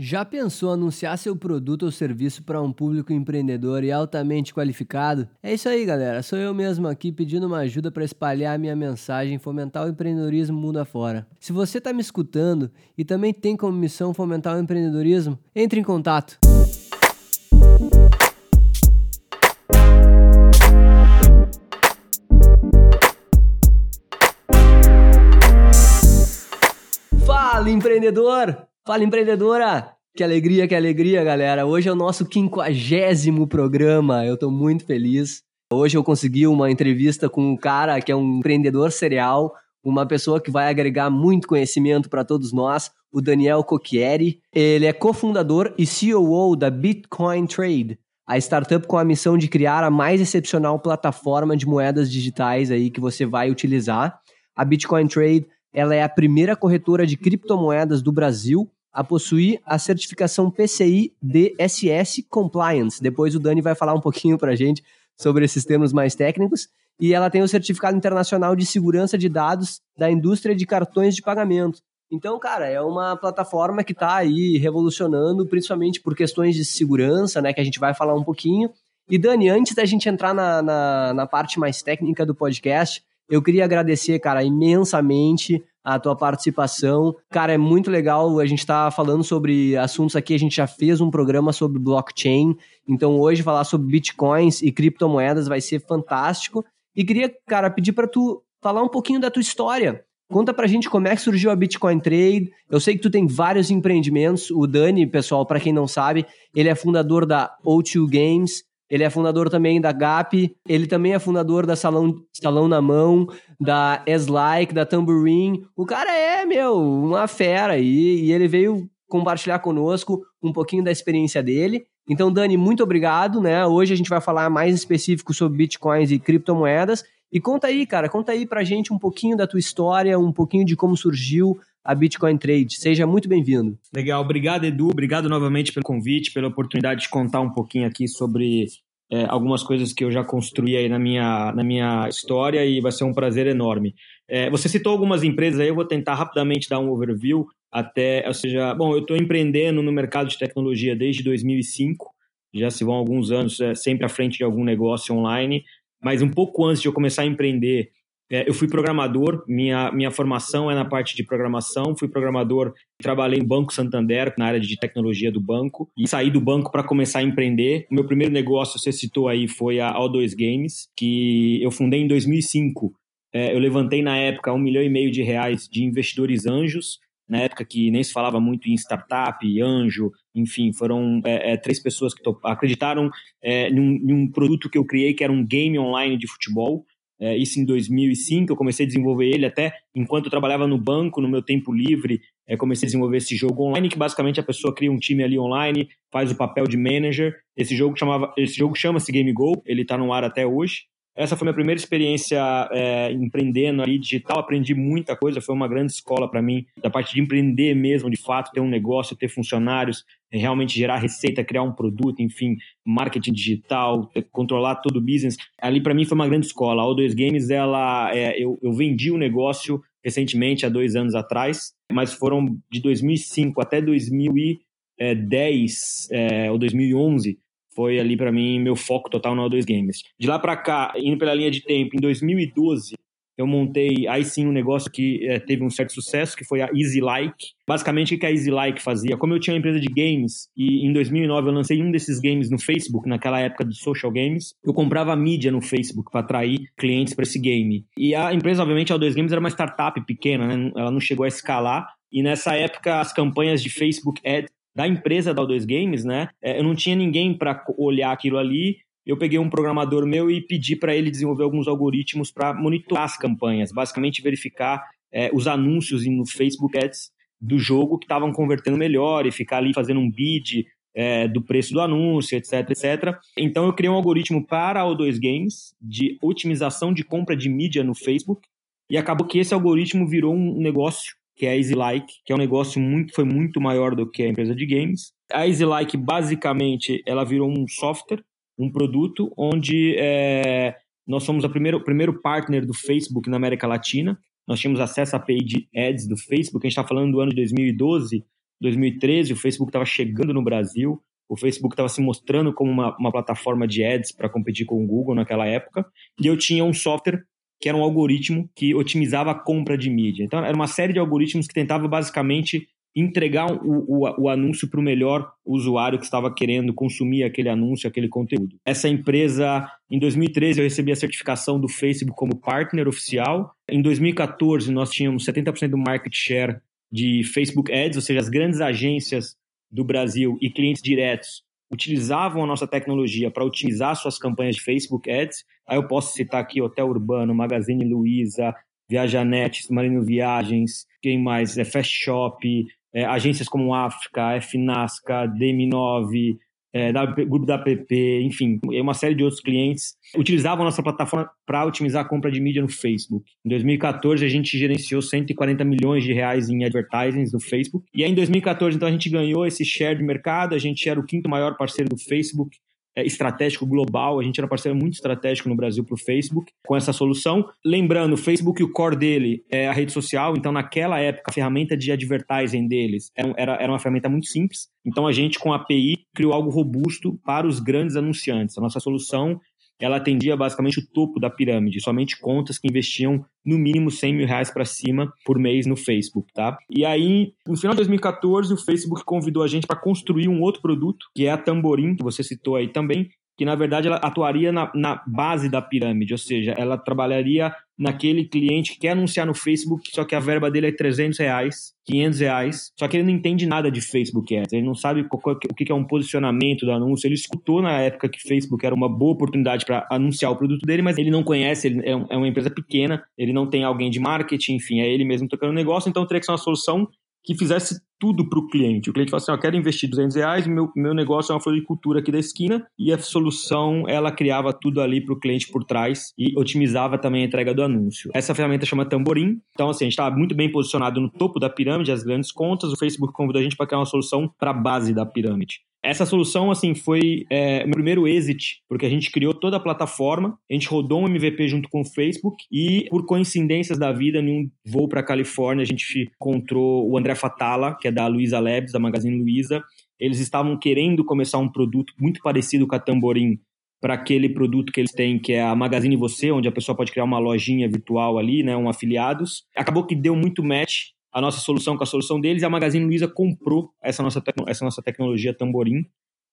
Já pensou anunciar seu produto ou serviço para um público empreendedor e altamente qualificado? É isso aí, galera. Sou eu mesmo aqui pedindo uma ajuda para espalhar a minha mensagem e fomentar o empreendedorismo mundo afora. Se você está me escutando e também tem como missão fomentar o empreendedorismo, entre em contato. Fala, empreendedor! Fala, empreendedora! Que alegria, que alegria, galera! Hoje é o nosso quinquagésimo programa. Eu tô muito feliz. Hoje eu consegui uma entrevista com um cara que é um empreendedor serial, uma pessoa que vai agregar muito conhecimento para todos nós, o Daniel Cocchieri. Ele é cofundador e CEO da Bitcoin Trade, a startup com a missão de criar a mais excepcional plataforma de moedas digitais aí que você vai utilizar. A Bitcoin Trade ela é a primeira corretora de criptomoedas do Brasil a possuir a certificação PCI DSS Compliance. Depois o Dani vai falar um pouquinho para a gente sobre esses termos mais técnicos. E ela tem o certificado internacional de segurança de dados da indústria de cartões de pagamento. Então, cara, é uma plataforma que está aí revolucionando, principalmente por questões de segurança, né? Que a gente vai falar um pouquinho. E Dani, antes da gente entrar na, na, na parte mais técnica do podcast, eu queria agradecer, cara, imensamente a tua participação. Cara, é muito legal. A gente tá falando sobre assuntos aqui. A gente já fez um programa sobre blockchain. Então, hoje, falar sobre bitcoins e criptomoedas vai ser fantástico. E queria, cara, pedir para tu falar um pouquinho da tua história. Conta pra gente como é que surgiu a Bitcoin Trade. Eu sei que tu tem vários empreendimentos. O Dani, pessoal, para quem não sabe, ele é fundador da O2 Games. Ele é fundador também da GAP, ele também é fundador da Salão, Salão na Mão, da S-Like, da Tambourine. O cara é, meu, uma fera aí, e ele veio compartilhar conosco um pouquinho da experiência dele. Então, Dani, muito obrigado, né? Hoje a gente vai falar mais específico sobre bitcoins e criptomoedas. E conta aí, cara, conta aí pra gente um pouquinho da tua história, um pouquinho de como surgiu a Bitcoin Trade. Seja muito bem-vindo. Legal, obrigado Edu, obrigado novamente pelo convite, pela oportunidade de contar um pouquinho aqui sobre é, algumas coisas que eu já construí aí na minha, na minha história e vai ser um prazer enorme. É, você citou algumas empresas aí, eu vou tentar rapidamente dar um overview até, ou seja, bom, eu estou empreendendo no mercado de tecnologia desde 2005, já se vão alguns anos, é, sempre à frente de algum negócio online, mas um pouco antes de eu começar a empreender, eu fui programador, minha, minha formação é na parte de programação, fui programador, trabalhei no Banco Santander, na área de tecnologia do banco, e saí do banco para começar a empreender. O meu primeiro negócio, você citou aí, foi a O2 Games, que eu fundei em 2005. É, eu levantei na época um milhão e meio de reais de investidores anjos, na época que nem se falava muito em startup, anjo, enfim, foram é, é, três pessoas que acreditaram é, num, num, produto que eu criei, que era um game online de futebol é, isso em 2005, eu comecei a desenvolver ele até enquanto eu trabalhava no banco, no meu tempo livre, é, comecei a desenvolver esse jogo online, que basicamente a pessoa cria um time ali online, faz o papel de manager. Esse jogo chamava, esse jogo chama-se Game Go, ele está no ar até hoje. Essa foi minha primeira experiência é, empreendendo ali digital. Aprendi muita coisa, foi uma grande escola para mim, da parte de empreender mesmo, de fato, ter um negócio, ter funcionários, realmente gerar receita, criar um produto, enfim, marketing digital, controlar todo o business. Ali para mim foi uma grande escola. A O2 Games, ela, é, eu, eu vendi o um negócio recentemente, há dois anos atrás, mas foram de 2005 até 2010 é, ou 2011 foi ali para mim meu foco total no O2 Games. De lá para cá, indo pela linha de tempo, em 2012 eu montei aí sim um negócio que é, teve um certo sucesso, que foi a Easy Like. Basicamente, o que a Easy Like fazia? Como eu tinha uma empresa de games e em 2009 eu lancei um desses games no Facebook, naquela época de social games, eu comprava mídia no Facebook para atrair clientes para esse game. E a empresa, obviamente, a O2 Games era uma startup pequena, né? ela não chegou a escalar. E nessa época, as campanhas de Facebook Ads da empresa da O2 Games, né? É, eu não tinha ninguém para olhar aquilo ali. eu peguei um programador meu e pedi para ele desenvolver alguns algoritmos para monitorar as campanhas, basicamente verificar é, os anúncios no Facebook Ads do jogo que estavam convertendo melhor e ficar ali fazendo um bid é, do preço do anúncio, etc, etc. Então eu criei um algoritmo para O2 Games de otimização de compra de mídia no Facebook e acabou que esse algoritmo virou um negócio que é a EasyLike, que é um negócio muito foi muito maior do que a empresa de games. A EasyLike basicamente ela virou um software um produto onde é, nós somos o primeiro, primeiro partner do Facebook na América Latina. Nós tínhamos acesso à de ads do Facebook. A gente está falando do ano de 2012, 2013. O Facebook estava chegando no Brasil. O Facebook estava se mostrando como uma, uma plataforma de ads para competir com o Google naquela época. E eu tinha um software que era um algoritmo que otimizava a compra de mídia. Então, era uma série de algoritmos que tentava basicamente entregar o, o, o anúncio para o melhor usuário que estava querendo consumir aquele anúncio, aquele conteúdo. Essa empresa, em 2013, eu recebi a certificação do Facebook como partner oficial. Em 2014, nós tínhamos 70% do market share de Facebook Ads, ou seja, as grandes agências do Brasil e clientes diretos utilizavam a nossa tecnologia para otimizar suas campanhas de Facebook Ads. Aí eu posso citar aqui Hotel Urbano, Magazine Luiza, Viajanet, Marino Viagens, quem mais? É Fast Shop, é, agências como África, FNASCA, DM9, é, Grupo da PP, enfim, uma série de outros clientes utilizavam a nossa plataforma para otimizar a compra de mídia no Facebook. Em 2014, a gente gerenciou 140 milhões de reais em advertising no Facebook. E aí, em 2014, então, a gente ganhou esse share de mercado, a gente era o quinto maior parceiro do Facebook, estratégico global. A gente era parceiro muito estratégico no Brasil para o Facebook com essa solução. Lembrando, o Facebook, o core dele é a rede social, então naquela época a ferramenta de advertising deles era, era uma ferramenta muito simples. Então a gente, com a API, criou algo robusto para os grandes anunciantes. A nossa solução ela atendia basicamente o topo da pirâmide, somente contas que investiam no mínimo 100 mil reais para cima por mês no Facebook, tá? E aí, no final de 2014, o Facebook convidou a gente para construir um outro produto, que é a Tamborim, que você citou aí também, que na verdade ela atuaria na, na, base da pirâmide, ou seja, ela trabalharia naquele cliente que quer anunciar no Facebook, só que a verba dele é 300 reais, 500 reais, só que ele não entende nada de Facebook Ads, ele não sabe o que é um posicionamento do anúncio, ele escutou na época que Facebook era uma boa oportunidade para anunciar o produto dele, mas ele não conhece, ele é, é uma empresa pequena, ele não tem alguém de marketing, enfim, é ele mesmo tocando o negócio, então teria que ser uma solução que fizesse tudo para o cliente. O cliente fala assim, eu quero investir 200 reais, meu, meu negócio é uma floricultura aqui da esquina, e a solução, ela criava tudo ali para o cliente por trás e otimizava também a entrega do anúncio. Essa ferramenta chama Tamborim, então assim, a gente estava muito bem posicionado no topo da pirâmide, as grandes contas, o Facebook convidou a gente para criar uma solução para a base da pirâmide. Essa solução, assim, foi é, meu primeiro exit, porque a gente criou toda a plataforma, a gente rodou um MVP junto com o Facebook e, por coincidências da vida, em um voo para Califórnia, a gente encontrou o André Fatala, que é da Luiza Labs, da Magazine Luiza. Eles estavam querendo começar um produto muito parecido com a Tamborim para aquele produto que eles têm, que é a Magazine Você, onde a pessoa pode criar uma lojinha virtual ali, né, um afiliados. Acabou que deu muito match a nossa solução com a solução deles, e a Magazine Luiza comprou essa nossa, essa nossa tecnologia Tamborim.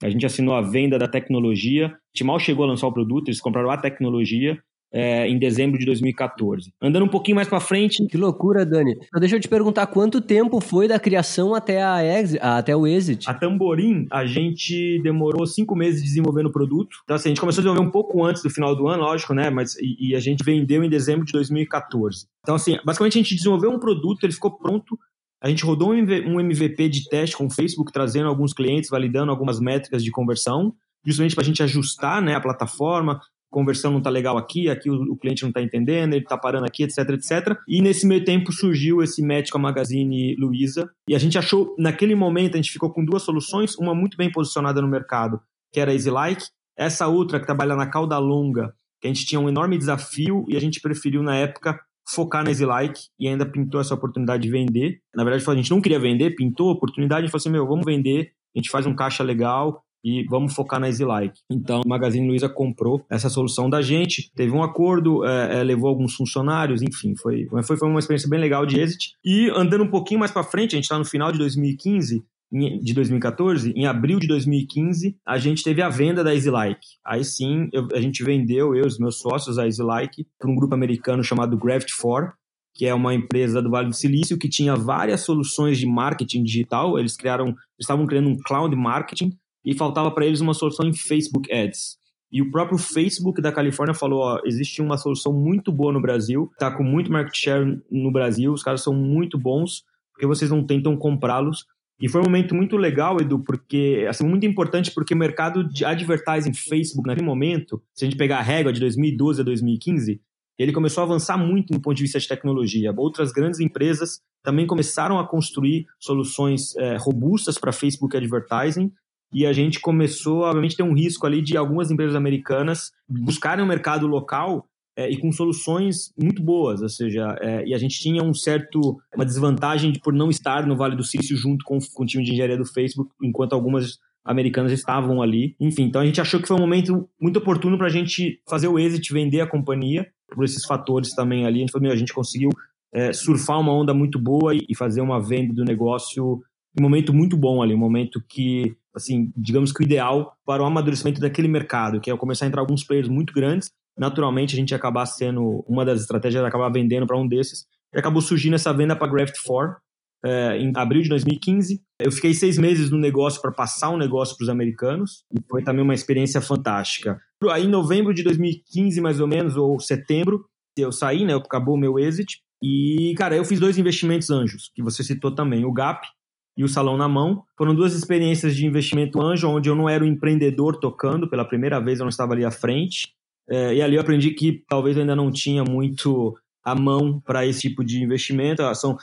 A gente assinou a venda da tecnologia. A gente mal chegou a lançar o produto, eles compraram a tecnologia é, em dezembro de 2014. Andando um pouquinho mais para frente. Que loucura, Dani. Então, deixa eu te perguntar quanto tempo foi da criação até, a exit, até o exit? A Tamborim, a gente demorou cinco meses desenvolvendo o produto. Então, assim, a gente começou a desenvolver um pouco antes do final do ano, lógico, né? Mas, e, e a gente vendeu em dezembro de 2014. Então, assim, basicamente a gente desenvolveu um produto, ele ficou pronto a gente rodou um MVP de teste com o Facebook, trazendo alguns clientes, validando algumas métricas de conversão, justamente para a gente ajustar né, a plataforma, conversão não está legal aqui, aqui o, o cliente não está entendendo, ele está parando aqui, etc, etc. E nesse meio tempo surgiu esse match com a Magazine Luiza e a gente achou, naquele momento, a gente ficou com duas soluções, uma muito bem posicionada no mercado, que era a EasyLike, essa outra que trabalha na cauda longa, que a gente tinha um enorme desafio e a gente preferiu, na época, focar na EasyLike e ainda pintou essa oportunidade de vender. Na verdade, a gente não queria vender, pintou a oportunidade, a gente falou assim, meu, vamos vender, a gente faz um caixa legal, e vamos focar na EasyLike. Então, o Magazine Luiza comprou essa solução da gente, teve um acordo, é, é, levou alguns funcionários, enfim, foi, foi, foi uma experiência bem legal de exit. E andando um pouquinho mais para frente, a gente está no final de 2015, de 2014, em abril de 2015, a gente teve a venda da EasyLike. Aí sim, eu, a gente vendeu, eu e os meus sócios, a EasyLike, para um grupo americano chamado Gravity4, que é uma empresa do Vale do Silício que tinha várias soluções de marketing digital. Eles criaram, eles estavam criando um cloud marketing e faltava para eles uma solução em Facebook Ads. E o próprio Facebook da Califórnia falou: ó, existe uma solução muito boa no Brasil, tá com muito market share no Brasil, os caras são muito bons, porque vocês não tentam comprá-los. E foi um momento muito legal, Edu, porque, assim, muito importante, porque o mercado de advertising Facebook, naquele momento, se a gente pegar a régua de 2012 a 2015, ele começou a avançar muito do ponto de vista de tecnologia. Outras grandes empresas também começaram a construir soluções é, robustas para Facebook Advertising e a gente começou, obviamente, ter um risco ali de algumas empresas americanas buscarem o um mercado local é, e com soluções muito boas, ou seja, é, e a gente tinha um certo uma desvantagem de, por não estar no Vale do Silício junto com, com o time de engenharia do Facebook, enquanto algumas americanas estavam ali. Enfim, então a gente achou que foi um momento muito oportuno para a gente fazer o exit, vender a companhia, por esses fatores também ali. A gente falou, a gente conseguiu é, surfar uma onda muito boa e, e fazer uma venda do negócio um momento muito bom ali, um momento que, assim, digamos que o ideal para o amadurecimento daquele mercado, que é começar a entrar alguns players muito grandes naturalmente a gente acabar sendo uma das estratégias acabar vendendo para um desses e acabou surgindo essa venda para Graft 4 é, em abril de 2015. Eu fiquei seis meses no negócio para passar um negócio para os americanos e foi também uma experiência fantástica. Aí em novembro de 2015 mais ou menos ou setembro eu saí, né? Acabou o meu exit e cara eu fiz dois investimentos anjos que você citou também, o Gap e o Salão na Mão. Foram duas experiências de investimento anjo, onde eu não era o empreendedor tocando, pela primeira vez eu não estava ali à frente. É, e ali eu aprendi que talvez eu ainda não tinha muito a mão para esse tipo de investimento. Ah, são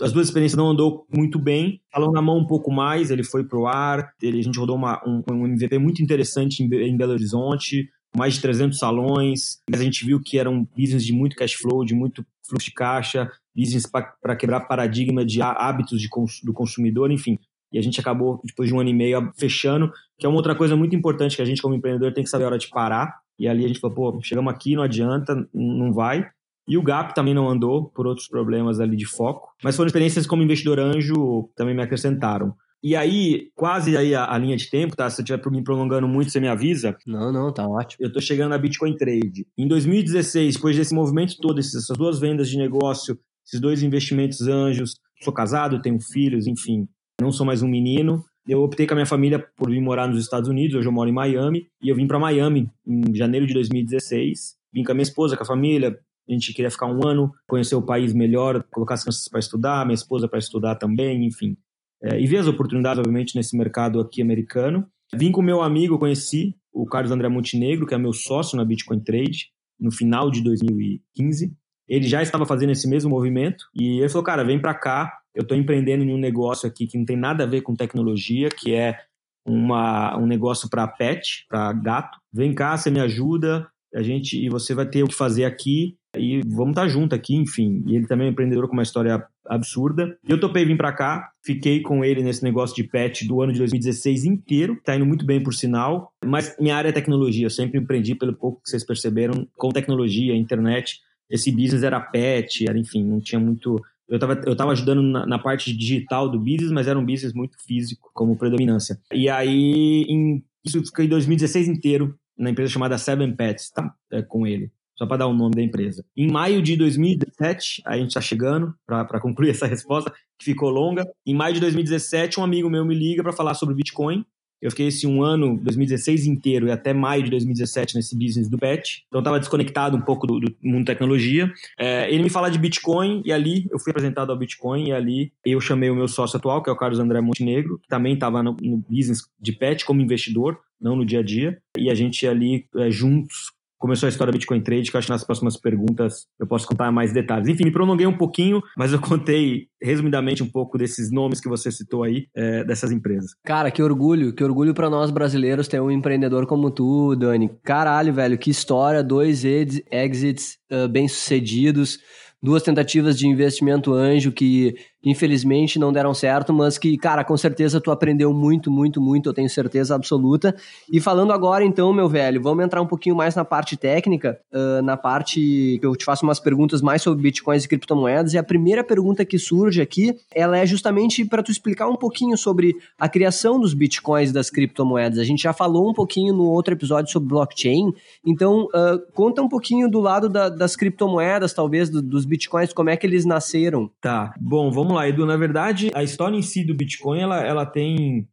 as duas experiências não andou muito bem. Falando na mão um pouco mais, ele foi pro ar. Ele, a gente rodou uma, um, um MVP muito interessante em, em Belo Horizonte, mais de 300 salões. Mas a gente viu que era um business de muito cash flow, de muito fluxo de caixa, business para quebrar paradigma de hábitos de cons, do consumidor, enfim. E a gente acabou, depois de um ano e meio, fechando, que é uma outra coisa muito importante que a gente, como empreendedor, tem que saber a hora de parar e ali a gente falou, pô, chegamos aqui, não adianta, não vai. E o GAP também não andou por outros problemas ali de foco. Mas foram experiências como investidor anjo também me acrescentaram. E aí, quase aí a, a linha de tempo, tá? Se eu estiver me prolongando muito, você me avisa. Não, não, tá ótimo. Eu tô chegando na Bitcoin Trade. Em 2016, depois desse movimento todo, essas duas vendas de negócio, esses dois investimentos anjos, sou casado, tenho filhos, enfim, não sou mais um menino eu optei com a minha família por vir morar nos Estados Unidos, hoje eu moro em Miami, e eu vim para Miami em janeiro de 2016. Vim com a minha esposa, com a família, a gente queria ficar um ano, conhecer o país melhor, colocar as crianças para estudar, minha esposa para estudar também, enfim. É, e ver as oportunidades, obviamente, nesse mercado aqui americano. Vim com meu amigo, conheci o Carlos André Montenegro, que é meu sócio na Bitcoin Trade, no final de 2015. Ele já estava fazendo esse mesmo movimento e ele falou, cara, vem para cá, eu estou empreendendo em um negócio aqui que não tem nada a ver com tecnologia, que é uma, um negócio para pet, para gato. Vem cá, você me ajuda, a gente e você vai ter o que fazer aqui e vamos estar tá junto aqui, enfim. E ele também é um empreendedor com uma história absurda. Eu topei vir para cá, fiquei com ele nesse negócio de pet do ano de 2016 inteiro, tá indo muito bem por sinal, mas minha área é tecnologia, eu sempre empreendi pelo pouco que vocês perceberam com tecnologia, internet. Esse business era pet, era enfim, não tinha muito eu estava eu tava ajudando na, na, parte digital do business, mas era um business muito físico como predominância. E aí, em, isso fiquei em 2016 inteiro na empresa chamada Seven Pets, tá? É, com ele. Só para dar o nome da empresa. Em maio de 2017, a gente está chegando para concluir essa resposta, que ficou longa. Em maio de 2017, um amigo meu me liga para falar sobre Bitcoin. Eu fiquei esse um ano, 2016 inteiro e até maio de 2017 nesse business do pet. Então estava desconectado um pouco do, do mundo tecnologia. É, ele me fala de Bitcoin e ali eu fui apresentado ao Bitcoin e ali eu chamei o meu sócio atual, que é o Carlos André Montenegro, que também estava no, no business de pet como investidor, não no dia a dia. E a gente ali é, juntos começou a história do Bitcoin Trade, que eu acho que nas próximas perguntas eu posso contar mais detalhes. Enfim, me prolonguei um pouquinho, mas eu contei resumidamente um pouco desses nomes que você citou aí, é, dessas empresas. Cara, que orgulho, que orgulho para nós brasileiros ter um empreendedor como tu, Dani. Caralho, velho, que história, dois exits uh, bem-sucedidos, duas tentativas de investimento anjo que infelizmente não deram certo, mas que, cara, com certeza tu aprendeu muito, muito, muito, eu tenho certeza absoluta. E falando agora, então, meu velho, vamos entrar um pouquinho mais na parte técnica, uh, na parte que eu te faço umas perguntas mais sobre bitcoins e criptomoedas. E a primeira pergunta que surge aqui, ela é justamente para tu explicar um pouquinho sobre a criação dos bitcoins e das criptomoedas. A gente já falou um pouquinho no outro episódio sobre blockchain, então uh, conta um pouquinho do lado da, das criptomoedas, talvez, do, dos bitcoins, como é que eles nasceram. Tá, bom, vamos lá, Edu. Na verdade, a história em si do Bitcoin, ela, ela tem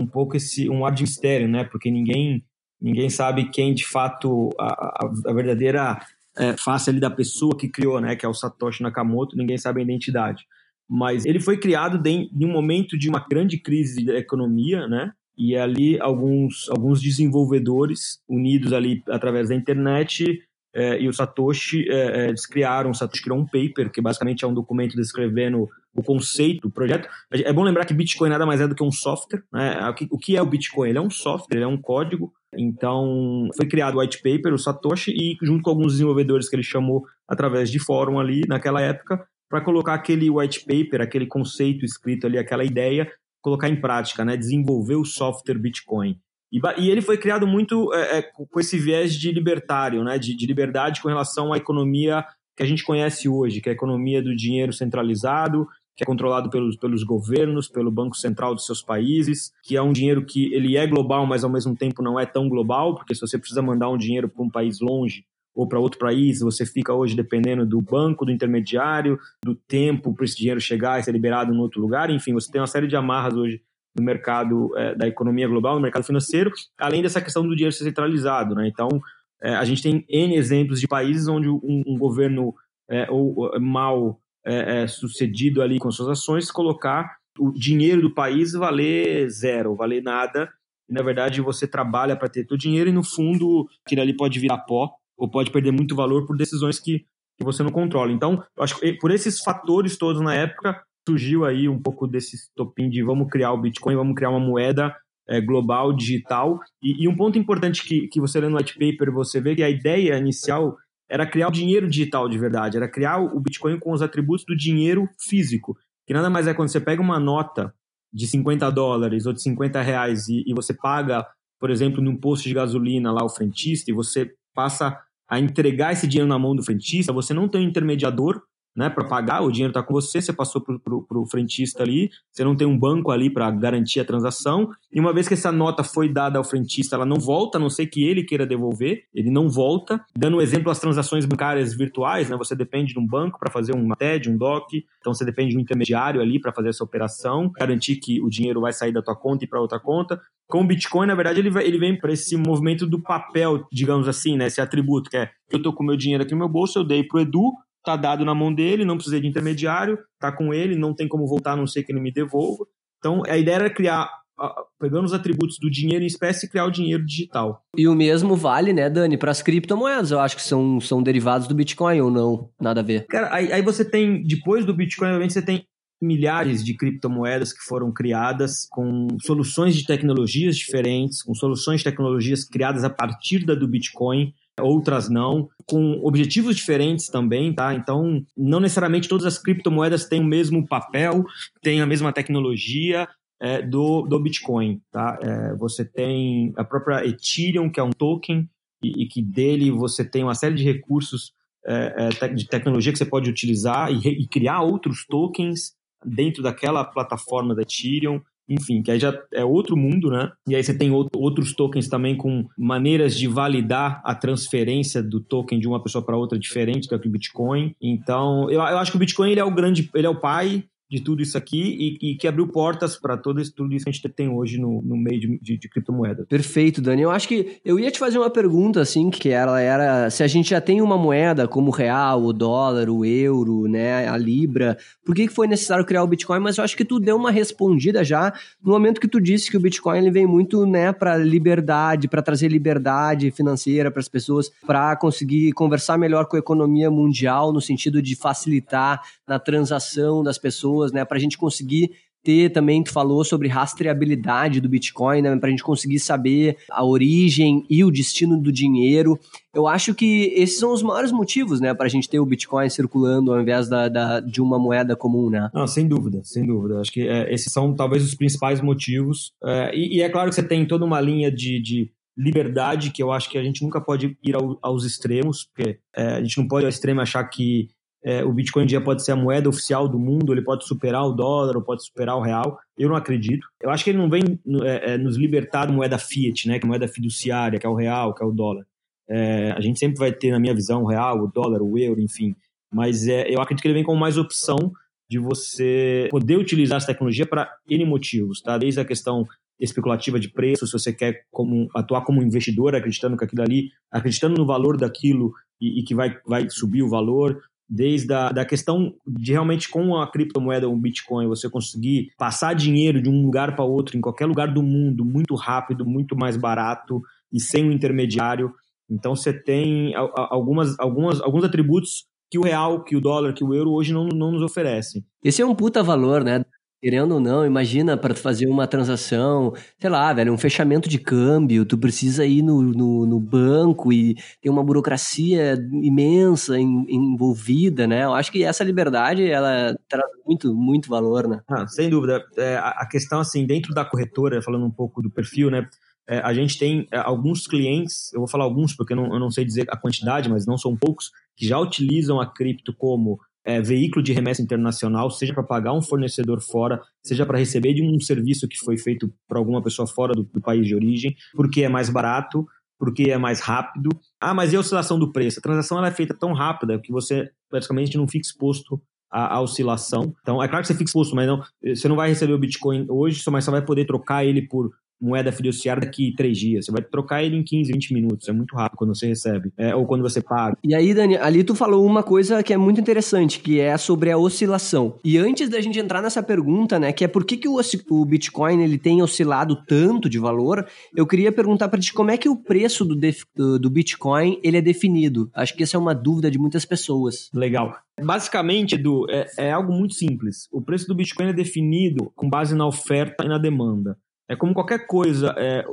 um pouco esse um ar de mistério, né? Porque ninguém ninguém sabe quem de fato a, a, a verdadeira é, face ali da pessoa que criou, né, que é o Satoshi Nakamoto, ninguém sabe a identidade. Mas ele foi criado em um momento de uma grande crise da economia, né? E ali alguns, alguns desenvolvedores unidos ali através da internet é, e o Satoshi, é, é, eles criaram, o Satoshi criou um paper, que basicamente é um documento descrevendo o conceito do projeto. É bom lembrar que Bitcoin nada mais é do que um software. Né? O que é o Bitcoin? Ele é um software, ele é um código. Então, foi criado o white paper, o Satoshi, e junto com alguns desenvolvedores que ele chamou através de fórum ali, naquela época, para colocar aquele white paper, aquele conceito escrito ali, aquela ideia, colocar em prática, né? desenvolver o software Bitcoin. E, e ele foi criado muito é, é, com esse viés de libertário, né? De, de, liberdade com relação à economia que a gente conhece hoje, que é a economia do dinheiro centralizado, que é controlado pelos, pelos governos, pelo Banco Central dos seus países, que é um dinheiro que ele é global, mas ao mesmo tempo não é tão global, porque se você precisa mandar um dinheiro para um país longe ou para outro país, você fica hoje dependendo do banco, do intermediário, do tempo para esse dinheiro chegar e ser liberado em outro lugar. Enfim, você tem uma série de amarras hoje no mercado é, da economia global, no mercado financeiro, além dessa questão do dinheiro ser centralizado. Né? Então, é, a gente tem N exemplos de países onde um, um governo é, ou, mal é, é, sucedido ali com suas ações colocar o dinheiro do país valer zero, valer nada. E, na verdade, você trabalha para ter teu dinheiro e, no fundo, aquilo ali pode virar pó ou pode perder muito valor por decisões que, que você não controla. Então, eu acho que por esses fatores todos na época, surgiu aí um pouco desse estopim de vamos criar o Bitcoin, vamos criar uma moeda é, global, digital. E, e, um ponto importante que, que você lê no white paper, você vê que a ideia inicial era criar o dinheiro digital de verdade, era criar o Bitcoin com os atributos do dinheiro físico, que nada mais é quando você pega uma nota de 50 dólares ou de 50 reais e, e você paga, por exemplo, num posto de gasolina lá o frentista e você passa a entregar esse dinheiro na mão do frentista, você não tem um intermediador, né, para pagar, o dinheiro está com você, você passou para o frentista ali, você não tem um banco ali para garantir a transação, e uma vez que essa nota foi dada ao frentista, ela não volta, a não ser que ele queira devolver, ele não volta. Dando um exemplo, as transações bancárias virtuais, né, você depende de um banco para fazer um TED, um DOC, então você depende de um intermediário ali para fazer essa operação, garantir que o dinheiro vai sair da tua conta e para outra conta. Com o Bitcoin, na verdade, ele, ele vem para esse movimento do papel, digamos assim, né, esse atributo, que é eu estou com meu dinheiro aqui no meu bolso, eu dei para o Edu, tá dado na mão dele, não precisa de intermediário, tá com ele, não tem como voltar a não ser que ele me devolva. Então, a ideia era criar, pegando os atributos do dinheiro em espécie e criar o dinheiro digital. E o mesmo vale, né, Dani, para as criptomoedas, eu acho que são, são derivados do Bitcoin ou não, nada a ver. Cara, aí, aí você tem, depois do Bitcoin, obviamente você tem milhares de criptomoedas que foram criadas com soluções de tecnologias diferentes, com soluções de tecnologias criadas a partir da do Bitcoin, outras não, com objetivos diferentes também, tá? Então, não necessariamente todas as criptomoedas têm o mesmo papel, têm a mesma tecnologia é, do, do Bitcoin, tá? É, você tem a própria Ethereum, que é um token, e, e que dele você tem uma série de recursos é, é de tecnologia que você pode utilizar e, e criar outros tokens dentro daquela plataforma da Ethereum enfim, que aí já é outro mundo, né? E aí você tem outros tokens também com maneiras de validar a transferência do token de uma pessoa para outra diferente que o Bitcoin. Então, eu, eu acho que o Bitcoin ele é o grande, ele é o pai de tudo isso aqui e, e que abriu portas para tudo isso, tudo isso que a gente tem hoje no, no meio de, de, de criptomoedas. Perfeito, Dani. Eu acho que eu ia te fazer uma pergunta, assim, que ela era se a gente já tem uma moeda como o real, o dólar, o euro, né, a libra, por que, que foi necessário criar o Bitcoin? Mas eu acho que tu deu uma respondida já no momento que tu disse que o Bitcoin ele vem muito, né, para liberdade, para trazer liberdade financeira para as pessoas, para conseguir conversar melhor com a economia mundial no sentido de facilitar na transação das pessoas pessoas, né? Para a gente conseguir ter também, tu falou sobre rastreabilidade do Bitcoin, né? Para a gente conseguir saber a origem e o destino do dinheiro. Eu acho que esses são os maiores motivos, né? Para a gente ter o Bitcoin circulando ao invés da, da, de uma moeda comum, né? Não, sem dúvida, sem dúvida. Acho que é, esses são talvez os principais motivos. É, e, e, é claro que você tem toda uma linha de, de liberdade que eu acho que a gente nunca pode ir ao, aos extremos, porque é, a gente não pode ao extremo achar que é, o Bitcoin dia pode ser a moeda oficial do mundo, ele pode superar o dólar ou pode superar o real. Eu não acredito. Eu acho que ele não vem é, é, nos libertar da moeda fiat, né, que é a moeda fiduciária, que é o real, que é o dólar. É, a gente sempre vai ter, na minha visão, o real, o dólar, o euro, enfim. Mas é, eu acredito que ele vem com mais opção de você poder utilizar essa tecnologia para N motivos, tá? Desde a questão especulativa de preço, se você quer como, atuar como investidor, acreditando que aquilo ali, acreditando no valor daquilo e, e que vai, vai subir o valor, desde a da questão de realmente com a criptomoeda, o Bitcoin, você conseguir passar dinheiro de um lugar para outro, em qualquer lugar do mundo, muito rápido, muito mais barato e sem um intermediário. Então você tem algumas, algumas, alguns atributos que o real, que o dólar, que o euro hoje não, não nos oferecem. Esse é um puta valor, né? Querendo ou não, imagina para fazer uma transação, sei lá, velho, um fechamento de câmbio, tu precisa ir no, no, no banco e tem uma burocracia imensa em, envolvida, né? Eu acho que essa liberdade, ela traz muito, muito valor, né? Ah, sem dúvida. É, a questão, assim, dentro da corretora, falando um pouco do perfil, né? É, a gente tem é, alguns clientes, eu vou falar alguns porque eu não, eu não sei dizer a quantidade, mas não são poucos, que já utilizam a cripto como é, veículo de remessa internacional, seja para pagar um fornecedor fora, seja para receber de um serviço que foi feito para alguma pessoa fora do, do, país de origem, porque é mais barato, porque é mais rápido. Ah, mas e a oscilação do preço? A transação ela é feita tão rápida que você praticamente não fica exposto à, à oscilação. Então, é claro que você fica exposto, mas não, você não vai receber o Bitcoin hoje, mas você vai poder trocar ele por moeda fiduciária daqui três dias. Você vai trocar ele em 15, 20 minutos. É muito rápido quando você recebe. É, ou quando você paga. E aí, Dani, ali tu falou uma coisa que é muito interessante, que é sobre a oscilação. E antes da gente entrar nessa pergunta, né, que é por que, que o, o Bitcoin ele tem oscilado tanto de valor, eu queria perguntar para ti como é que o preço do, do, do Bitcoin ele é definido. Acho que essa é uma dúvida de muitas pessoas. Legal. Basicamente, Edu, é, é algo muito simples. O preço do Bitcoin é definido com base na oferta e na demanda. É como qualquer coisa é, é,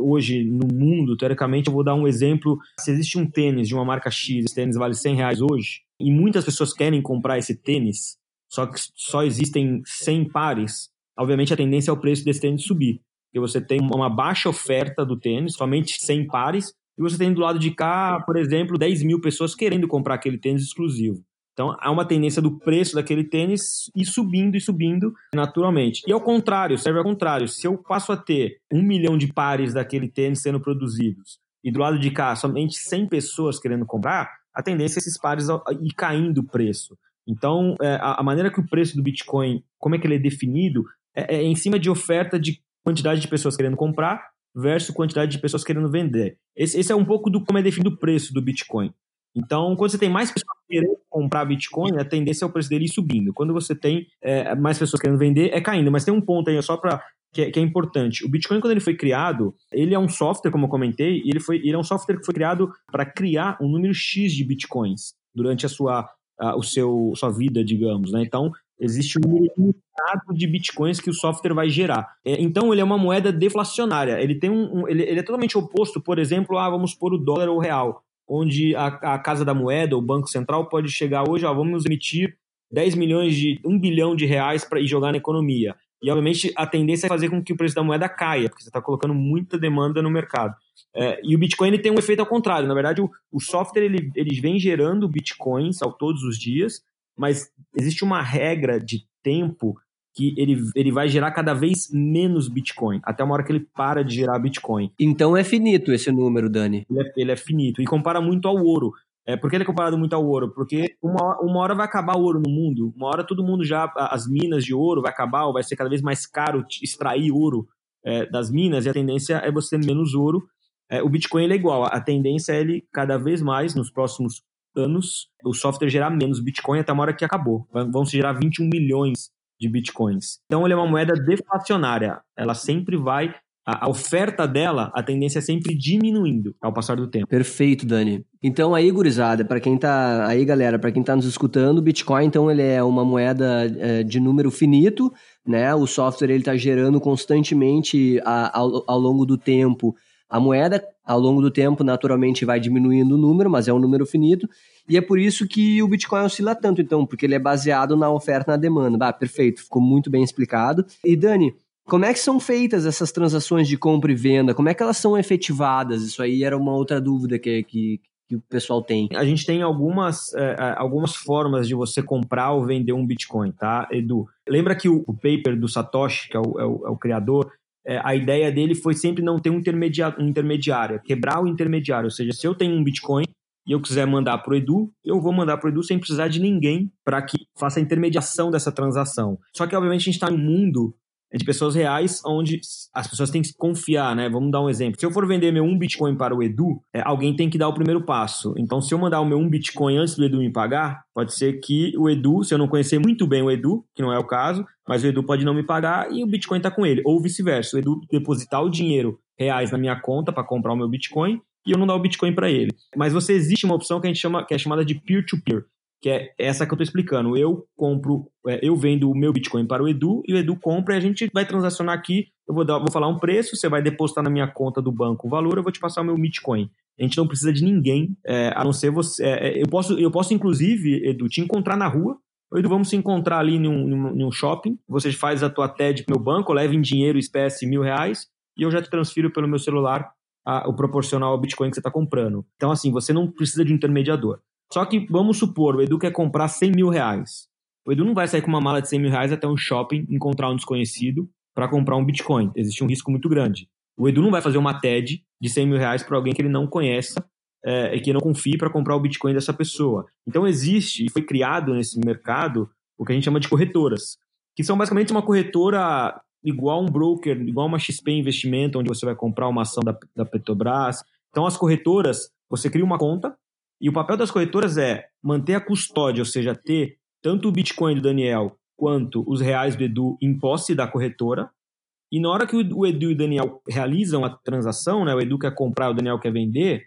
hoje no mundo, teoricamente, eu vou dar um exemplo. Se existe um tênis de uma marca X, esse tênis vale 100 reais hoje, e muitas pessoas querem comprar esse tênis, só que só existem 100 pares, obviamente a tendência é o preço desse tênis subir. Porque você tem uma baixa oferta do tênis, somente 100 pares, e você tem do lado de cá, por exemplo, 10 mil pessoas querendo comprar aquele tênis exclusivo. Então, há uma tendência do preço daquele tênis ir subindo e subindo naturalmente. E ao contrário, serve ao contrário. Se eu passo a ter um milhão de pares daquele tênis sendo produzidos e do lado de cá somente 100 pessoas querendo comprar, a tendência é esses pares ir caindo o preço. Então, é, a maneira que o preço do Bitcoin, como é que ele é definido, é, é em cima de oferta de quantidade de pessoas querendo comprar versus quantidade de pessoas querendo vender. Esse, esse é um pouco do como é definido o preço do Bitcoin. Então, quando você tem mais pessoas querendo comprar Bitcoin, a tendência é o preço dele ir subindo. Quando você tem é, mais pessoas querendo vender, é caindo. Mas tem um ponto aí, só para que, é, que, é importante. O Bitcoin, quando ele foi criado, ele é um software, como eu comentei, e ele, foi, ele é um software que foi criado para criar um número X de Bitcoins durante a sua, a, o seu, sua vida, digamos. Né? Então, existe um número limitado de Bitcoins que o software vai gerar. É, então, ele é uma moeda deflacionária. Ele, tem um, um ele, ele é totalmente oposto, por exemplo, a, vamos pôr o dólar ou o real onde a, a Casa da Moeda, o Banco Central, pode chegar hoje, ó, vamos emitir 10 milhões de 1 bilhão de reais para jogar na economia. E, obviamente, a tendência é fazer com que o preço da moeda caia, porque você está colocando muita demanda no mercado. É, e o Bitcoin ele tem um efeito ao contrário. Na verdade, o, o software ele, ele vem gerando bitcoins ao todos os dias, mas existe uma regra de tempo que ele, ele vai gerar cada vez menos Bitcoin, até uma hora que ele para de gerar Bitcoin. Então é finito esse número, Dani? Ele é, ele é finito, e compara muito ao ouro. É, por que ele é comparado muito ao ouro? Porque uma, uma hora vai acabar o ouro no mundo, uma hora todo mundo já, as minas de ouro vai acabar, ou vai ser cada vez mais caro extrair ouro é, das minas, e a tendência é você ter menos ouro. É, o Bitcoin ele é igual, a tendência é ele cada vez mais, nos próximos anos, o software gerar menos Bitcoin até uma hora que acabou. Vão se gerar 21 milhões de bitcoins. Então, ele é uma moeda deflacionária. Ela sempre vai. A, oferta dela, a tendência é sempre diminuindo ao passar do tempo. Perfeito, Dani. Então, aí, gurizada, para quem tá. Aí, galera, para quem tá nos escutando, Bitcoin, então, ele é uma moeda é, de número finito, né? O software ele tá gerando constantemente a, ao, ao longo do tempo a moeda, ao longo do tempo, naturalmente vai diminuindo o número, mas é um número finito. E é por isso que o Bitcoin oscila tanto, então, porque ele é baseado na oferta e na demanda. Ah, perfeito, ficou muito bem explicado. E Dani, como é que são feitas essas transações de compra e venda? Como é que elas são efetivadas? Isso aí era uma outra dúvida que, que, que o pessoal tem. A gente tem algumas, é, é algumas formas de você comprar ou vender um Bitcoin, tá, Edu? Lembra que o, o paper do Satoshi, que é o, é o, é o criador, é, a ideia dele foi sempre não ter um intermediário, um intermediário, quebrar o intermediário. Ou seja, se eu tenho um Bitcoin e eu quiser mandar para o Edu, eu vou mandar para o Edu sem precisar de ninguém para que faça a intermediação dessa transação. Só que, obviamente, a gente está num mundo de pessoas reais, onde as pessoas têm que confiar, né? Vamos dar um exemplo. Se eu for vender meu um Bitcoin para o Edu, é, alguém tem que dar o primeiro passo. Então, se eu mandar o meu um Bitcoin antes do Edu me pagar, pode ser que o Edu, se eu não conhecer muito bem o Edu, que não é o caso, mas o Edu pode não me pagar e o Bitcoin está com ele. Ou vice-versa, o Edu depositar o dinheiro reais na minha conta para comprar o meu Bitcoin e eu não dar o Bitcoin para ele. Mas você existe uma opção que a gente chama, que é chamada de peer-to-peer. -peer, que é essa que eu estou explicando. Eu compro, é, eu vendo o meu Bitcoin para o Edu e o Edu compra e a gente vai transacionar aqui. Eu vou, dar, vou falar um preço, você vai depositar na minha conta do banco o valor, eu vou te passar o meu Bitcoin. A gente não precisa de ninguém, é, a não ser você. É, é eu, posso, eu posso, inclusive, Edu, te encontrar na rua. Edu, vamos se encontrar ali num, num, num shopping. Você faz a tua TED pro meu banco, leva em dinheiro, espécie, mil reais, e eu já te transfiro pelo meu celular a, o proporcional ao Bitcoin que você está comprando. Então, assim, você não precisa de um intermediador. Só que vamos supor, o Edu quer comprar 100 mil reais. O Edu não vai sair com uma mala de 100 mil reais até um shopping, encontrar um desconhecido para comprar um Bitcoin. Existe um risco muito grande. O Edu não vai fazer uma TED de 100 mil reais para alguém que ele não conheça é, e que não confie para comprar o Bitcoin dessa pessoa. Então existe e foi criado nesse mercado o que a gente chama de corretoras, que são basicamente uma corretora igual um broker, igual uma XP Investimento, onde você vai comprar uma ação da, da Petrobras. Então as corretoras, você cria uma conta, e o papel das corretoras é manter a custódia, ou seja, ter tanto o Bitcoin do Daniel quanto os reais do Edu em posse da corretora. E na hora que o Edu e o Daniel realizam a transação, né, o Edu quer comprar, o Daniel quer vender,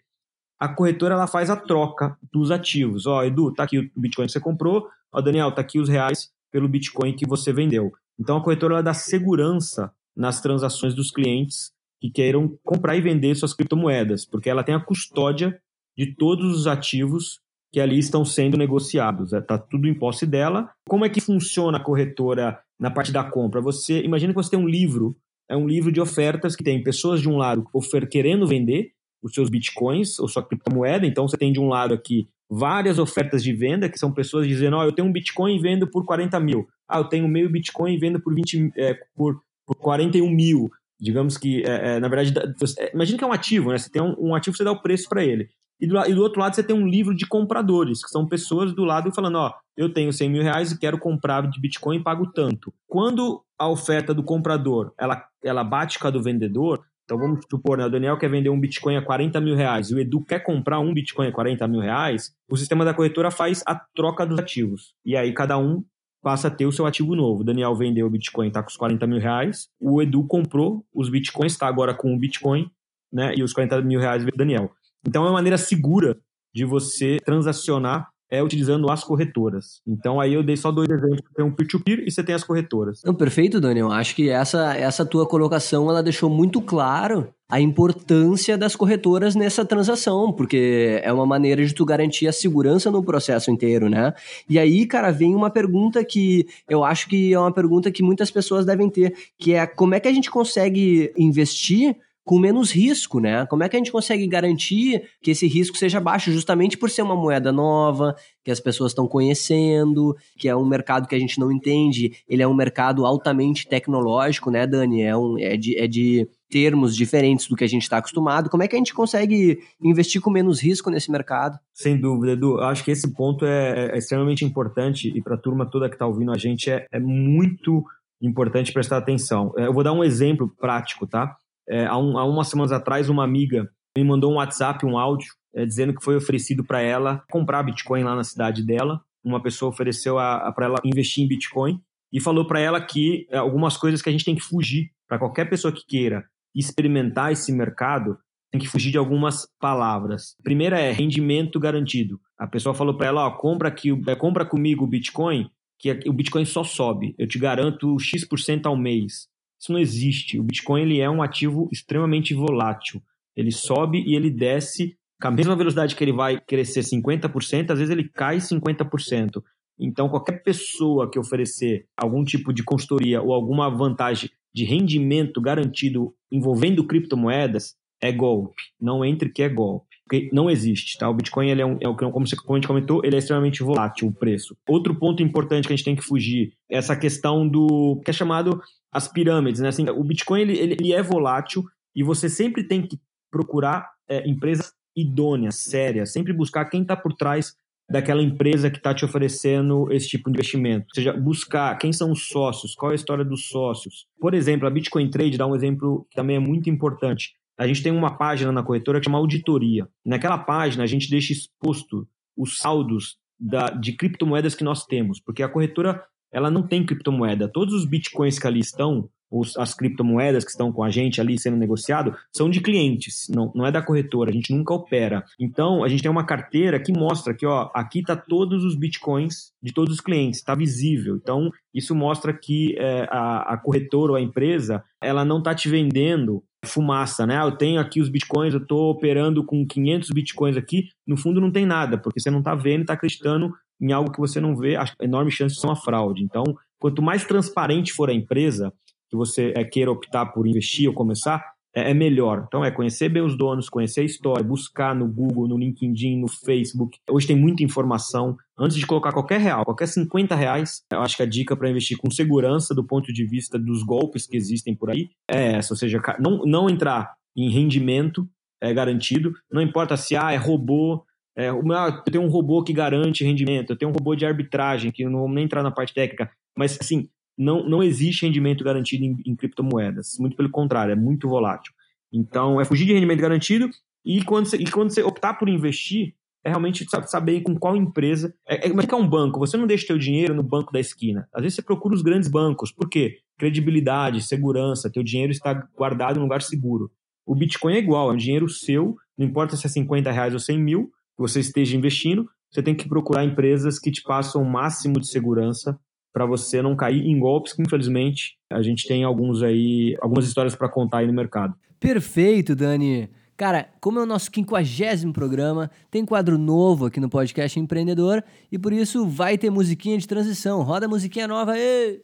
a corretora ela faz a troca dos ativos. Ó, Edu, tá aqui o Bitcoin que você comprou, ó, Daniel, tá aqui os reais pelo Bitcoin que você vendeu. Então a corretora ela dá segurança nas transações dos clientes que queiram comprar e vender suas criptomoedas, porque ela tem a custódia de todos os ativos que ali estão sendo negociados. Está é, tudo em posse dela. Como é que funciona a corretora na parte da compra? Você imagina que você tem um livro, é um livro de ofertas que tem pessoas de um lado querendo vender os seus bitcoins ou sua criptomoeda. Então você tem de um lado aqui várias ofertas de venda, que são pessoas dizendo: oh, eu tenho um bitcoin e vendo por 40 mil. Ah, eu tenho meio bitcoin e vendo por, 20, é, por, por 41 mil. Digamos que, é, é, na verdade, é, imagina que é um ativo, né? Você tem um, um ativo, você dá o preço para ele. E do, e do, outro lado você tem um livro de compradores, que são pessoas do lado falando, ó, eu tenho 100 mil reais e quero comprar de Bitcoin e pago tanto. Quando a oferta do comprador, ela, ela bate com a do vendedor, então vamos supor, né, o Daniel quer vender um Bitcoin a 40 mil reais e o Edu quer comprar um Bitcoin a 40 mil reais, o sistema da corretora faz a troca dos ativos. E aí cada um passa a ter o seu ativo novo. O Daniel vendeu o Bitcoin, está com os 40 mil reais. O Edu comprou os Bitcoins, está agora com o Bitcoin, né? E os 40 mil reais veio o Daniel. Então é uma maneira segura de você transacionar é utilizando as corretoras. Então aí eu dei só dois exemplos, tem um peer-to-peer -peer e você tem as corretoras. Não, perfeito, Daniel. Acho que essa, essa tua colocação ela deixou muito claro a importância das corretoras nessa transação, porque é uma maneira de tu garantir a segurança no processo inteiro, né? E aí, cara, vem uma pergunta que eu acho que é uma pergunta que muitas pessoas devem ter, que é como é que a gente consegue investir com menos risco, né? Como é que a gente consegue garantir que esse risco seja baixo justamente por ser uma moeda nova, que as pessoas estão conhecendo, que é um mercado que a gente não entende, ele é um mercado altamente tecnológico, né, Dani? É, um, é, de, é de termos diferentes do que a gente está acostumado. Como é que a gente consegue investir com menos risco nesse mercado? Sem dúvida, Edu. Eu acho que esse ponto é, é extremamente importante e para a turma toda que está ouvindo a gente é, é muito importante prestar atenção. É, eu vou dar um exemplo prático, tá? É, há, um, há umas semanas atrás, uma amiga me mandou um WhatsApp, um áudio, é, dizendo que foi oferecido para ela comprar Bitcoin lá na cidade dela. Uma pessoa ofereceu para ela investir em Bitcoin e falou para ela que é, algumas coisas que a gente tem que fugir para qualquer pessoa que queira experimentar esse mercado tem que fugir de algumas palavras. Primeira é rendimento garantido. A pessoa falou para ela, ó, compra aqui, é, compra comigo o Bitcoin, que o Bitcoin só sobe. Eu te garanto X% ao mês. Isso não existe. O Bitcoin ele é um ativo extremamente volátil. Ele sobe e ele desce com a mesma velocidade que ele vai crescer 50%, às vezes ele cai 50%. Então, qualquer pessoa que oferecer algum tipo de consultoria ou alguma vantagem de rendimento garantido envolvendo criptomoedas é golpe. Não entre que é golpe. Porque não existe, tá? O Bitcoin, ele é, um, é como, você, como a gente comentou, ele é extremamente volátil, o preço. Outro ponto importante que a gente tem que fugir é essa questão do que é chamado as pirâmides, né? Assim, o Bitcoin ele, ele, ele é volátil e você sempre tem que procurar é, empresas idôneas, sérias, sempre buscar quem está por trás daquela empresa que está te oferecendo esse tipo de investimento. Ou seja, buscar quem são os sócios, qual é a história dos sócios. Por exemplo, a Bitcoin Trade dá um exemplo que também é muito importante. A gente tem uma página na corretora que chama auditoria. Naquela página, a gente deixa exposto os saldos da, de criptomoedas que nós temos, porque a corretora ela não tem criptomoeda. Todos os bitcoins que ali estão, os, as criptomoedas que estão com a gente ali sendo negociado, são de clientes, não, não é da corretora, a gente nunca opera. Então, a gente tem uma carteira que mostra que, ó, aqui está todos os bitcoins de todos os clientes, está visível. Então, isso mostra que é, a, a corretora ou a empresa, ela não está te vendendo fumaça, né? Ah, eu tenho aqui os bitcoins, eu estou operando com 500 bitcoins aqui, no fundo não tem nada, porque você não está vendo está acreditando em algo que você não vê, acho enorme chance de ser uma fraude. Então, quanto mais transparente for a empresa que você é, queira optar por investir ou começar, é, é, melhor. Então, é conhecer bem os donos, conhecer a história, buscar no Google, no LinkedIn, no Facebook. Hoje tem muita informação. Antes de colocar qualquer real, qualquer 50 reais, eu acho que a dica para investir com segurança do ponto de vista dos golpes que existem por aí é essa. Ou seja, não, não entrar em rendimento é garantido. Não importa se ah, é robô, é, eu tenho um robô que garante rendimento, eu tenho um robô de arbitragem, que não vamos nem entrar na parte técnica, mas assim, não, não existe rendimento garantido em, em, criptomoedas. Muito pelo contrário, é muito volátil. Então, é fugir de rendimento garantido e quando você, e quando você optar por investir, é realmente saber com qual empresa. É, é, que é um banco. Você não deixa seu dinheiro no banco da esquina. Às vezes você procura os grandes bancos. Por quê? Credibilidade, segurança, teu dinheiro está guardado em um lugar seguro. O Bitcoin é igual, é um dinheiro seu, não importa se é 50 reais ou 100 mil, que você esteja investindo, você tem que procurar empresas que te passam o máximo de segurança para você não cair em golpes que, infelizmente, a gente tem alguns aí, algumas histórias para contar aí no mercado. Perfeito, Dani. Cara, como é o nosso quinquagésimo programa, tem quadro novo aqui no podcast Empreendedor e por isso vai ter musiquinha de transição. Roda a musiquinha nova aí!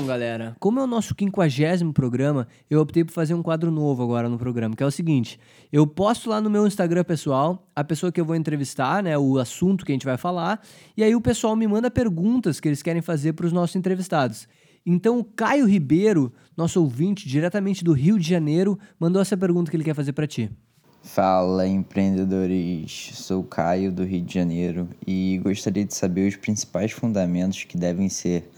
Então, galera, como é o nosso quinquagésimo programa, eu optei por fazer um quadro novo agora no programa, que é o seguinte: eu posto lá no meu Instagram pessoal a pessoa que eu vou entrevistar, né, o assunto que a gente vai falar, e aí o pessoal me manda perguntas que eles querem fazer para os nossos entrevistados. Então, o Caio Ribeiro, nosso ouvinte diretamente do Rio de Janeiro, mandou essa pergunta que ele quer fazer para ti. Fala, empreendedores. Sou Caio do Rio de Janeiro e gostaria de saber os principais fundamentos que devem ser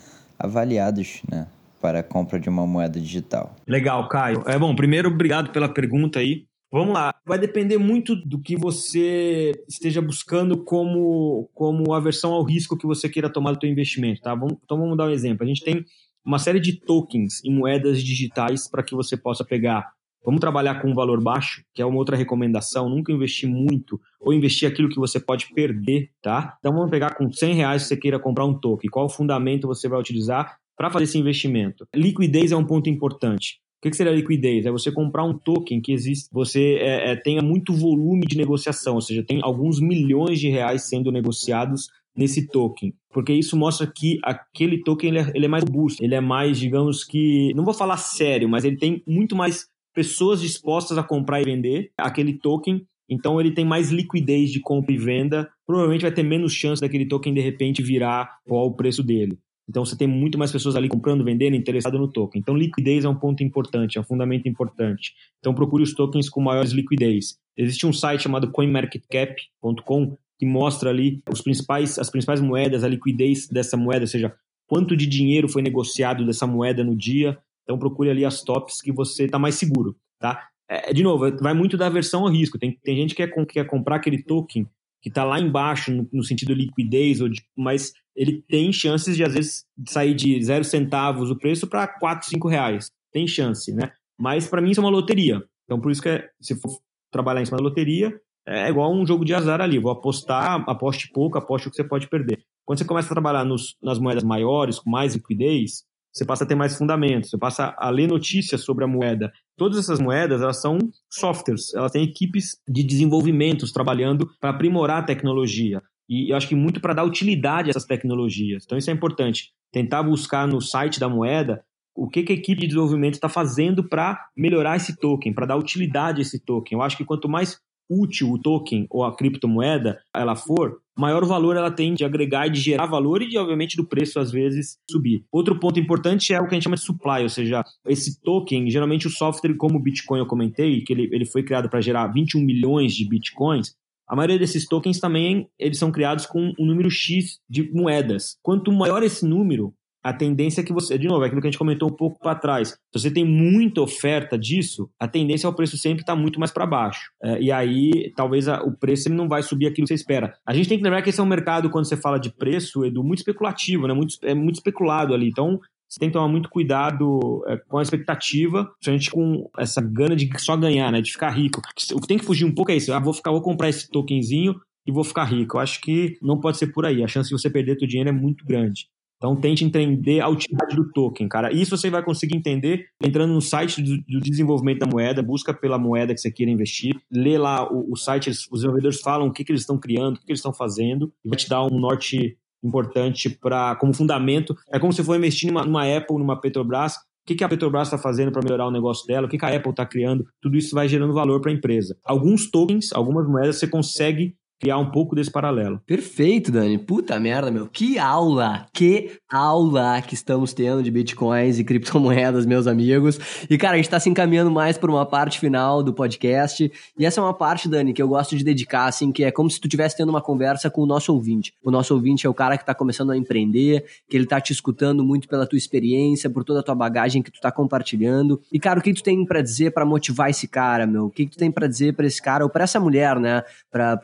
avaliados, né? Para a compra de uma moeda digital. Legal, Caio. É bom, primeiro, obrigado pela pergunta aí. Vamos lá. Vai depender muito do que você esteja buscando como, como aversão ao risco que você queira tomar do seu investimento, tá? Vamos, então vamos dar um exemplo. A gente tem uma série de tokens e moedas digitais para que você possa pegar Vamos trabalhar com um valor baixo, que é uma outra recomendação. Nunca investir muito ou investir aquilo que você pode perder, tá? Então vamos pegar com 100 reais se você queira comprar um token. Qual fundamento você vai utilizar para fazer esse investimento? Liquidez é um ponto importante. O que seria liquidez? É você comprar um token que existe, você é, é, tenha muito volume de negociação, ou seja, tem alguns milhões de reais sendo negociados nesse token, porque isso mostra que aquele token ele é, ele é mais robusto, ele é mais, digamos que, não vou falar sério, mas ele tem muito mais pessoas dispostas a comprar e vender aquele token. Então ele tem mais liquidez de compra e venda. Provavelmente vai ter menos chance daquele token de repente virar qual o preço dele. Então você tem muito mais pessoas ali comprando, vendendo, interessado no token. Então liquidez é um ponto importante, é um fundamento importante. Então procure os tokens com maiores liquidez. Existe um site chamado coinmarketcap.com que mostra ali os principais, as principais moedas, a liquidez dessa moeda, ou seja, quanto de dinheiro foi negociado dessa moeda no dia, então procure ali as tops que você está mais seguro, tá? É, de novo, vai muito da versão ao risco. Tem, tem gente que quer, quer comprar aquele token que está lá embaixo no, no, sentido liquidez, ou de, mas ele tem chances de, às vezes, sair de zero centavos o preço para 4, 5 reais. Tem chance, né? Mas para mim isso é uma loteria. Então por isso que é, se for trabalhar em cima da loteria, é igual um jogo de azar ali. Vou apostar, aposte pouco, aposte o que você pode perder. Quando você começa a trabalhar nos, nas moedas maiores, com mais liquidez, você passa a ter mais fundamentos, você passa a ler notícias sobre a moeda. Todas essas moedas, elas são softwares, elas têm equipes de desenvolvimentos trabalhando para aprimorar a tecnologia. E eu acho que muito para dar utilidade a essas tecnologias. Então isso é importante. Tentar buscar no site da moeda o que, que a equipe de desenvolvimento está fazendo para melhorar esse token, para dar utilidade a esse token. Eu acho que quanto mais útil o token ou a criptomoeda ela for, maior valor ela tem de agregar e de gerar valor e de, obviamente, do preço às vezes subir. Outro ponto importante é o que a gente chama de supply, ou seja, esse token, geralmente o software como o Bitcoin eu comentei, que ele, ele foi criado para gerar 21 milhões de Bitcoins, a maioria desses tokens também eles são criados com um número X de moedas. Quanto maior esse número, a tendência é que você, de novo, é aquilo que a gente comentou um pouco para trás. Se você tem muita oferta disso, a tendência é o preço sempre estar tá muito mais para baixo. É, e aí, talvez a, o preço não vai subir aquilo que você espera. A gente tem que lembrar que esse é um mercado, quando você fala de preço, Edu, muito especulativo, né? muito, é muito especulado ali. Então, você tem que tomar muito cuidado é, com a expectativa, principalmente com essa gana de só ganhar, né? De ficar rico. O que tem que fugir um pouco é isso. Ah, vou ficar, vou comprar esse tokenzinho e vou ficar rico. Eu acho que não pode ser por aí. A chance de você perder seu dinheiro é muito grande. Então tente entender a utilidade do token, cara. Isso você vai conseguir entender entrando no site do, do desenvolvimento da moeda, busca pela moeda que você queira investir, lê lá o, o site, os desenvolvedores falam o que, que eles estão criando, o que, que eles estão fazendo, e vai te dar um norte importante para como fundamento. É como se for investir numa, numa Apple, numa Petrobras, o que, que a Petrobras está fazendo para melhorar o negócio dela, o que a Apple está criando, tudo isso vai gerando valor para a empresa. Alguns tokens, algumas moedas, você consegue criar um pouco desse paralelo. Perfeito, Dani. Puta merda, meu. Que aula! Que aula que estamos tendo de bitcoins e criptomoedas, meus amigos. E, cara, a gente tá se encaminhando mais por uma parte final do podcast. E essa é uma parte, Dani, que eu gosto de dedicar, assim, que é como se tu estivesse tendo uma conversa com o nosso ouvinte. O nosso ouvinte é o cara que tá começando a empreender, que ele tá te escutando muito pela tua experiência, por toda a tua bagagem que tu tá compartilhando. E, cara, o que tu tem para dizer para motivar esse cara, meu? O que tu tem para dizer para esse cara ou para essa mulher, né? Pra,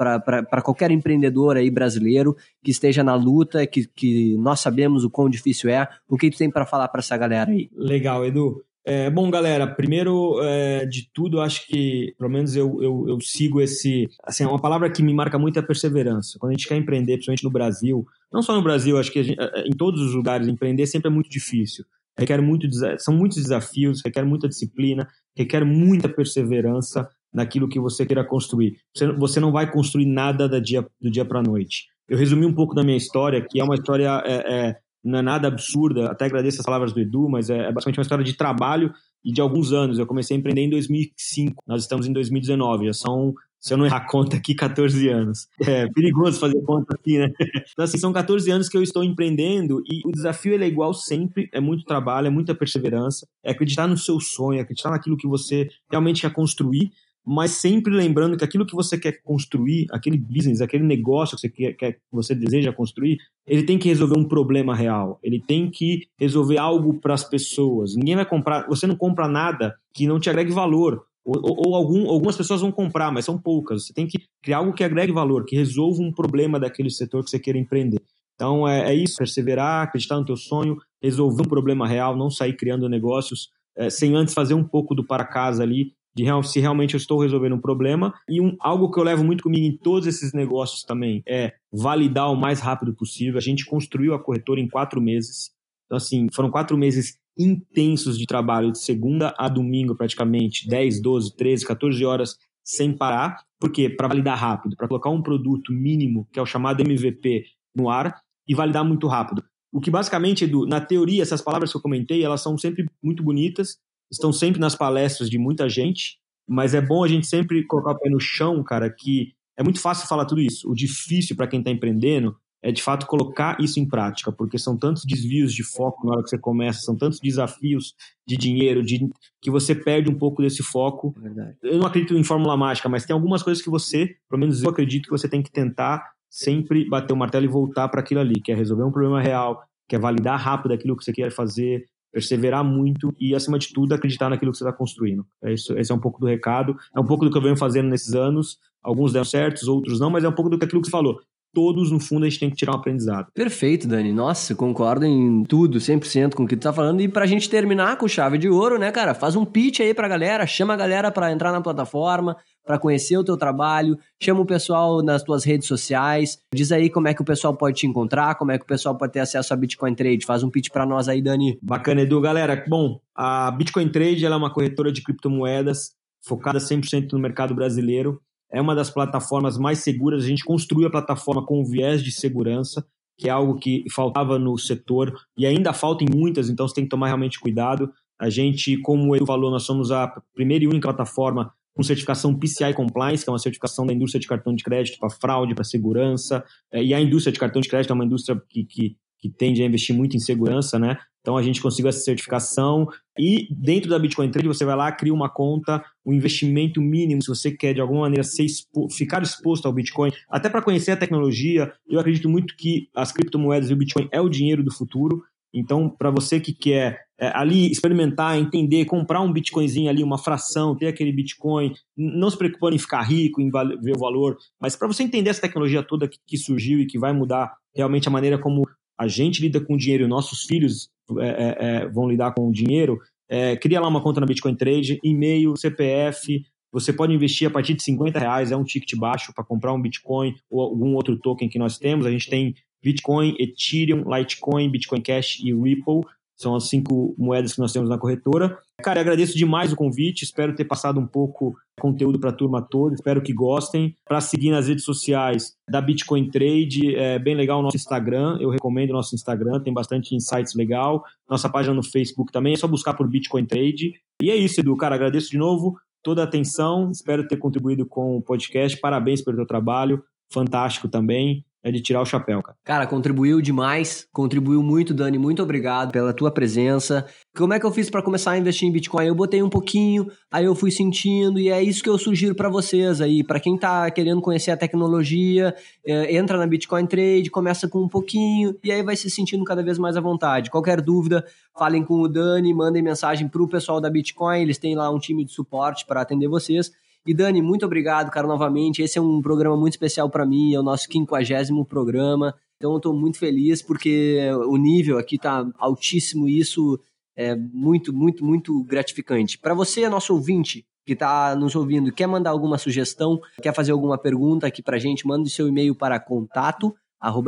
para qualquer empreendedor aí brasileiro que esteja na luta, que, que nós sabemos o quão difícil é. O que tu tem para falar para essa galera aí? Legal, Edu. É, bom, galera, primeiro é, de tudo, acho que, pelo menos eu, eu, eu, sigo esse. Assim, uma palavra que me marca muito é perseverança. Quando a gente quer empreender, principalmente no Brasil, não só no Brasil, acho que gente, é, em todos os lugares, empreender sempre é muito difícil. Requer muito, são muitos desafios, requer muita disciplina, requer muita perseverança naquilo que você queira construir. Você, não vai construir nada do dia, do dia para a noite. Eu resumi um pouco da minha história, que é uma história, é, é, não é nada absurda, até agradeço as palavras do Edu, mas é, é basicamente uma história de trabalho e de alguns anos. Eu comecei a empreender em 2005, nós estamos em 2019, já são se eu não errar conta aqui, 14 anos. É perigoso fazer conta aqui, né? Então, assim, são 14 anos que eu estou empreendendo e o desafio ele é igual sempre, é muito trabalho, é muita perseverança, é acreditar no seu sonho, é acreditar naquilo que você realmente quer construir mas sempre lembrando que aquilo que você quer construir, aquele business, aquele negócio que você, quer, que você deseja construir, ele tem que resolver um problema real. Ele tem que resolver algo para as pessoas. Ninguém vai comprar, você não compra nada que não te agregue valor. Ou, ou, algum, algumas pessoas vão comprar, mas são poucas. Você tem que criar algo que agregue valor, que resolva um problema daquele setor que você queira empreender. Então é, é isso, perseverar, acreditar no teu sonho, resolver um problema real, não sair criando negócios é, sem antes fazer um pouco do para casa ali de real, se realmente eu estou resolvendo um problema. E um, algo que eu levo muito comigo em todos esses negócios também é validar o mais rápido possível. A gente construiu a corretora em quatro meses. Então, assim, foram quatro meses intensos de trabalho, de segunda a domingo, praticamente, 10, 12, 13, 14 horas sem parar. Por quê? Para validar rápido, para colocar um produto mínimo, que é o chamado MVP, no ar e validar muito rápido. O que basicamente, Edu, na teoria, essas palavras que eu comentei, elas são sempre muito bonitas, estão sempre nas palestras de muita gente, mas é bom a gente sempre colocar o pé no chão, cara, que é muito fácil falar tudo isso. O difícil para quem está empreendendo é de fato colocar isso em prática, porque são tantos desvios de foco na hora que você começa, são tantos desafios de dinheiro, de que você perde um pouco desse foco. É eu não acredito em fórmula mágica, mas tem algumas coisas que você, pelo menos eu acredito que você tem que tentar sempre bater o martelo e voltar para aquilo ali, que é resolver um problema real, que é validar rápido aquilo que você quer fazer, perseverar muito e, acima de tudo, acreditar naquilo que você está construindo. É isso, esse é um pouco do recado, é um pouco do que eu venho fazendo nesses anos. Alguns deram certos, outros não, mas é um pouco do que aquilo que você falou. Todos, no fundo, a gente tem que tirar um aprendizado. Perfeito, Dani. Nossa, concordo em tudo, 100% com o que tu tá falando. E pra gente terminar com chave de ouro, né, cara? Faz um pitch aí pra galera, chama a galera pra entrar na plataforma, para conhecer o teu trabalho, chama o pessoal nas tuas redes sociais, diz aí como é que o pessoal pode te encontrar, como é que o pessoal pode ter acesso a Bitcoin Trade. Faz um pitch para nós aí, Dani. Bacana, Edu. Galera, bom, a Bitcoin Trade é uma corretora de criptomoedas focada 100% no mercado brasileiro. É uma das plataformas mais seguras. A gente construiu a plataforma com viés de segurança, que é algo que faltava no setor e ainda falta em muitas, então você tem que tomar realmente cuidado. A gente, como ele falou, nós somos a primeira e única plataforma com certificação PCI Compliance, que é uma certificação da indústria de cartão de crédito para fraude, para segurança. É, e a indústria de cartão de crédito é uma indústria que, que, que tende a investir muito em segurança, né? Então a gente conseguiu essa certificação e dentro da Bitcoin Trade você vai lá, cria uma conta, o um investimento mínimo, se você quer de alguma maneira expo ficar exposto ao Bitcoin, até para conhecer a tecnologia. Eu acredito muito que as criptomoedas e o Bitcoin é o dinheiro do futuro. Então, para você que quer é, ali experimentar, entender, comprar um Bitcoinzinho ali, uma fração, ter aquele Bitcoin, não se preocupando em ficar rico, em ver o valor, mas para você entender essa tecnologia toda que, que surgiu e que vai mudar realmente a maneira como a gente lida com o dinheiro e nossos filhos é, é, é, vão lidar com o dinheiro, é, cria lá uma conta na Bitcoin Trade, e-mail, CPF, você pode investir a partir de 50 reais, é um ticket baixo para comprar um Bitcoin ou algum outro token que nós temos. A gente tem Bitcoin, Ethereum, Litecoin, Bitcoin Cash e Ripple. São as cinco moedas que nós temos na corretora. Cara, agradeço demais o convite. Espero ter passado um pouco conteúdo para a turma toda. Espero que gostem. Para seguir nas redes sociais da Bitcoin Trade, é bem legal o nosso Instagram. Eu recomendo o nosso Instagram, tem bastante insights legal. Nossa página no Facebook também, é só buscar por Bitcoin Trade. E é isso, Edu. Cara, agradeço de novo toda a atenção. Espero ter contribuído com o podcast. Parabéns pelo teu trabalho. Fantástico também é de tirar o chapéu, cara. Cara, contribuiu demais, contribuiu muito, Dani. Muito obrigado pela tua presença. Como é que eu fiz para começar a investir em Bitcoin? Eu botei um pouquinho, aí eu fui sentindo, e é isso que eu sugiro para vocês aí. Para quem tá querendo conhecer a tecnologia, é, entra na Bitcoin Trade, começa com um pouquinho, e aí vai se sentindo cada vez mais à vontade. Qualquer dúvida, falem com o Dani, mandem mensagem pro pessoal da Bitcoin, eles têm lá um time de suporte para atender vocês. E Dani, muito obrigado, cara, novamente. Esse é um programa muito especial para mim, é o nosso quinquagésimo programa. Então eu estou muito feliz porque o nível aqui está altíssimo e isso é muito, muito, muito gratificante. Para você, nosso ouvinte, que está nos ouvindo, quer mandar alguma sugestão, quer fazer alguma pergunta aqui para a gente, manda o seu e-mail para contato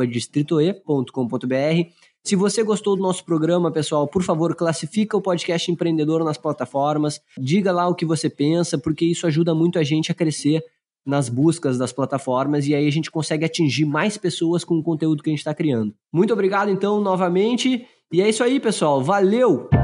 distritoe.com.br se você gostou do nosso programa, pessoal, por favor, classifica o podcast empreendedor nas plataformas, diga lá o que você pensa, porque isso ajuda muito a gente a crescer nas buscas das plataformas e aí a gente consegue atingir mais pessoas com o conteúdo que a gente está criando. Muito obrigado, então, novamente. E é isso aí, pessoal. Valeu!